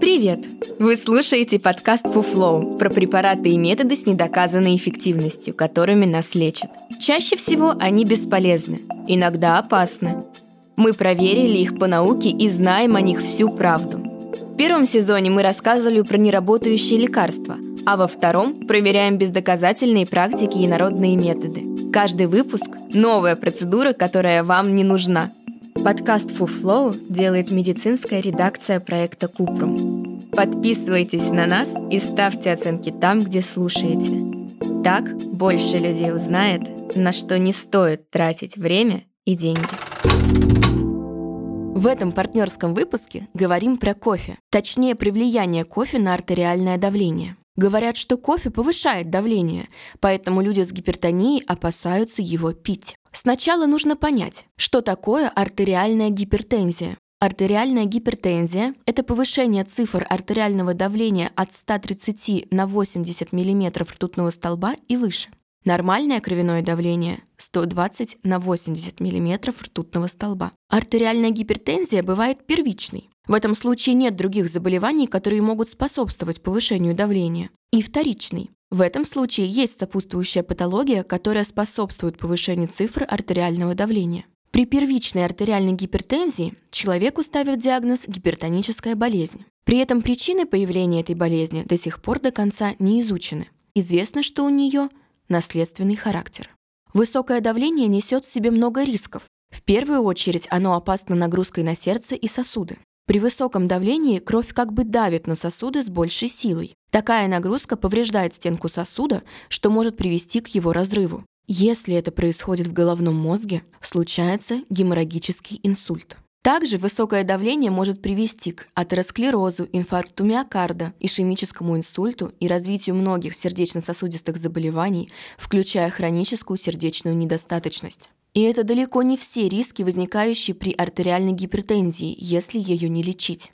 Привет! Вы слушаете подкаст Фуфлоу про препараты и методы с недоказанной эффективностью, которыми нас лечат. Чаще всего они бесполезны, иногда опасны. Мы проверили их по науке и знаем о них всю правду. В первом сезоне мы рассказывали про неработающие лекарства, а во втором проверяем бездоказательные практики и народные методы. Каждый выпуск – новая процедура, которая вам не нужна – Подкаст Фуфлоу делает медицинская редакция проекта Купрум. Подписывайтесь на нас и ставьте оценки там, где слушаете. Так больше людей узнает, на что не стоит тратить время и деньги. В этом партнерском выпуске говорим про кофе, точнее про влияние кофе на артериальное давление. Говорят, что кофе повышает давление, поэтому люди с гипертонией опасаются его пить. Сначала нужно понять, что такое артериальная гипертензия. Артериальная гипертензия – это повышение цифр артериального давления от 130 на 80 мм ртутного столба и выше. Нормальное кровяное давление – 120 на 80 мм ртутного столба. Артериальная гипертензия бывает первичной. В этом случае нет других заболеваний, которые могут способствовать повышению давления. И вторичной. В этом случае есть сопутствующая патология, которая способствует повышению цифр артериального давления. При первичной артериальной гипертензии человеку ставят диагноз гипертоническая болезнь. При этом причины появления этой болезни до сих пор до конца не изучены. Известно, что у нее наследственный характер. Высокое давление несет в себе много рисков. В первую очередь оно опасно нагрузкой на сердце и сосуды. При высоком давлении кровь как бы давит на сосуды с большей силой. Такая нагрузка повреждает стенку сосуда, что может привести к его разрыву. Если это происходит в головном мозге, случается геморрагический инсульт. Также высокое давление может привести к атеросклерозу, инфаркту миокарда, ишемическому инсульту и развитию многих сердечно-сосудистых заболеваний, включая хроническую сердечную недостаточность. И это далеко не все риски, возникающие при артериальной гипертензии, если ее не лечить.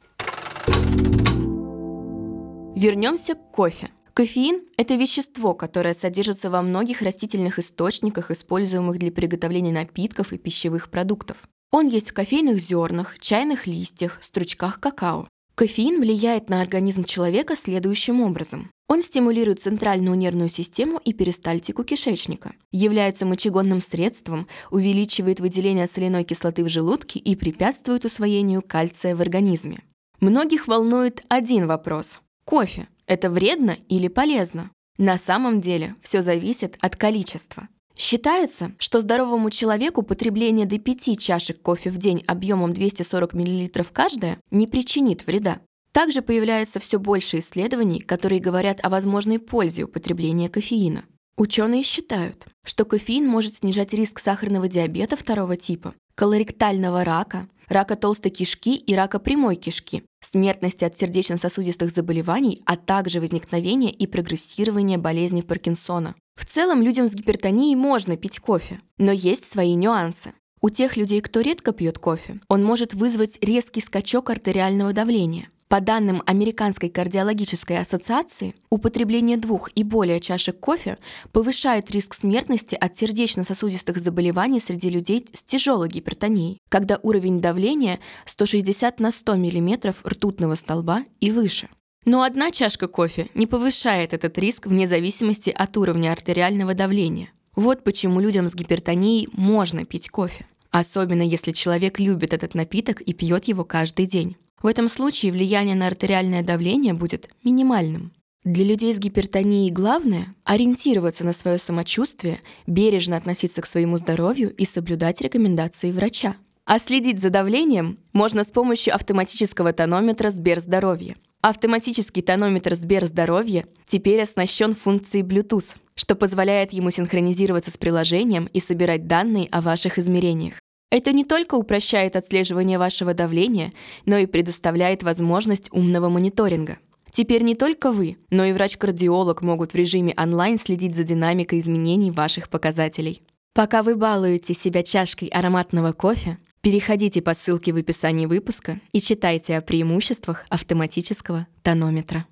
Вернемся к кофе. Кофеин – это вещество, которое содержится во многих растительных источниках, используемых для приготовления напитков и пищевых продуктов. Он есть в кофейных зернах, чайных листьях, стручках какао. Кофеин влияет на организм человека следующим образом. Он стимулирует центральную нервную систему и перистальтику кишечника, является мочегонным средством, увеличивает выделение соляной кислоты в желудке и препятствует усвоению кальция в организме. Многих волнует один вопрос. Кофе – это вредно или полезно? На самом деле все зависит от количества. Считается, что здоровому человеку потребление до 5 чашек кофе в день объемом 240 мл каждая не причинит вреда. Также появляется все больше исследований, которые говорят о возможной пользе употребления кофеина. Ученые считают, что кофеин может снижать риск сахарного диабета второго типа, колоректального рака, рака толстой кишки и рака прямой кишки, смертности от сердечно-сосудистых заболеваний, а также возникновение и прогрессирование болезни Паркинсона. В целом людям с гипертонией можно пить кофе, но есть свои нюансы. У тех людей, кто редко пьет кофе, он может вызвать резкий скачок артериального давления. По данным Американской кардиологической ассоциации, употребление двух и более чашек кофе повышает риск смертности от сердечно-сосудистых заболеваний среди людей с тяжелой гипертонией, когда уровень давления 160 на 100 мм ртутного столба и выше. Но одна чашка кофе не повышает этот риск вне зависимости от уровня артериального давления. Вот почему людям с гипертонией можно пить кофе. Особенно если человек любит этот напиток и пьет его каждый день. В этом случае влияние на артериальное давление будет минимальным. Для людей с гипертонией главное – ориентироваться на свое самочувствие, бережно относиться к своему здоровью и соблюдать рекомендации врача. А следить за давлением можно с помощью автоматического тонометра Сберздоровье. Автоматический тонометр Сберздоровье теперь оснащен функцией Bluetooth, что позволяет ему синхронизироваться с приложением и собирать данные о ваших измерениях. Это не только упрощает отслеживание вашего давления, но и предоставляет возможность умного мониторинга. Теперь не только вы, но и врач-кардиолог могут в режиме онлайн следить за динамикой изменений ваших показателей. Пока вы балуете себя чашкой ароматного кофе, переходите по ссылке в описании выпуска и читайте о преимуществах автоматического тонометра.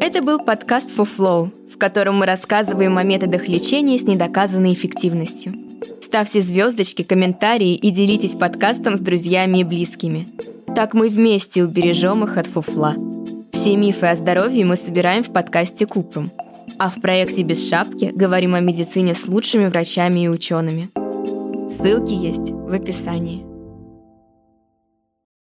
Это был подкаст For Flow, в котором мы рассказываем о методах лечения с недоказанной эффективностью. Ставьте звездочки, комментарии и делитесь подкастом с друзьями и близкими. Так мы вместе убережем их от фуфла. Все мифы о здоровье мы собираем в подкасте Купрум. А в проекте «Без шапки» говорим о медицине с лучшими врачами и учеными. Ссылки есть в описании.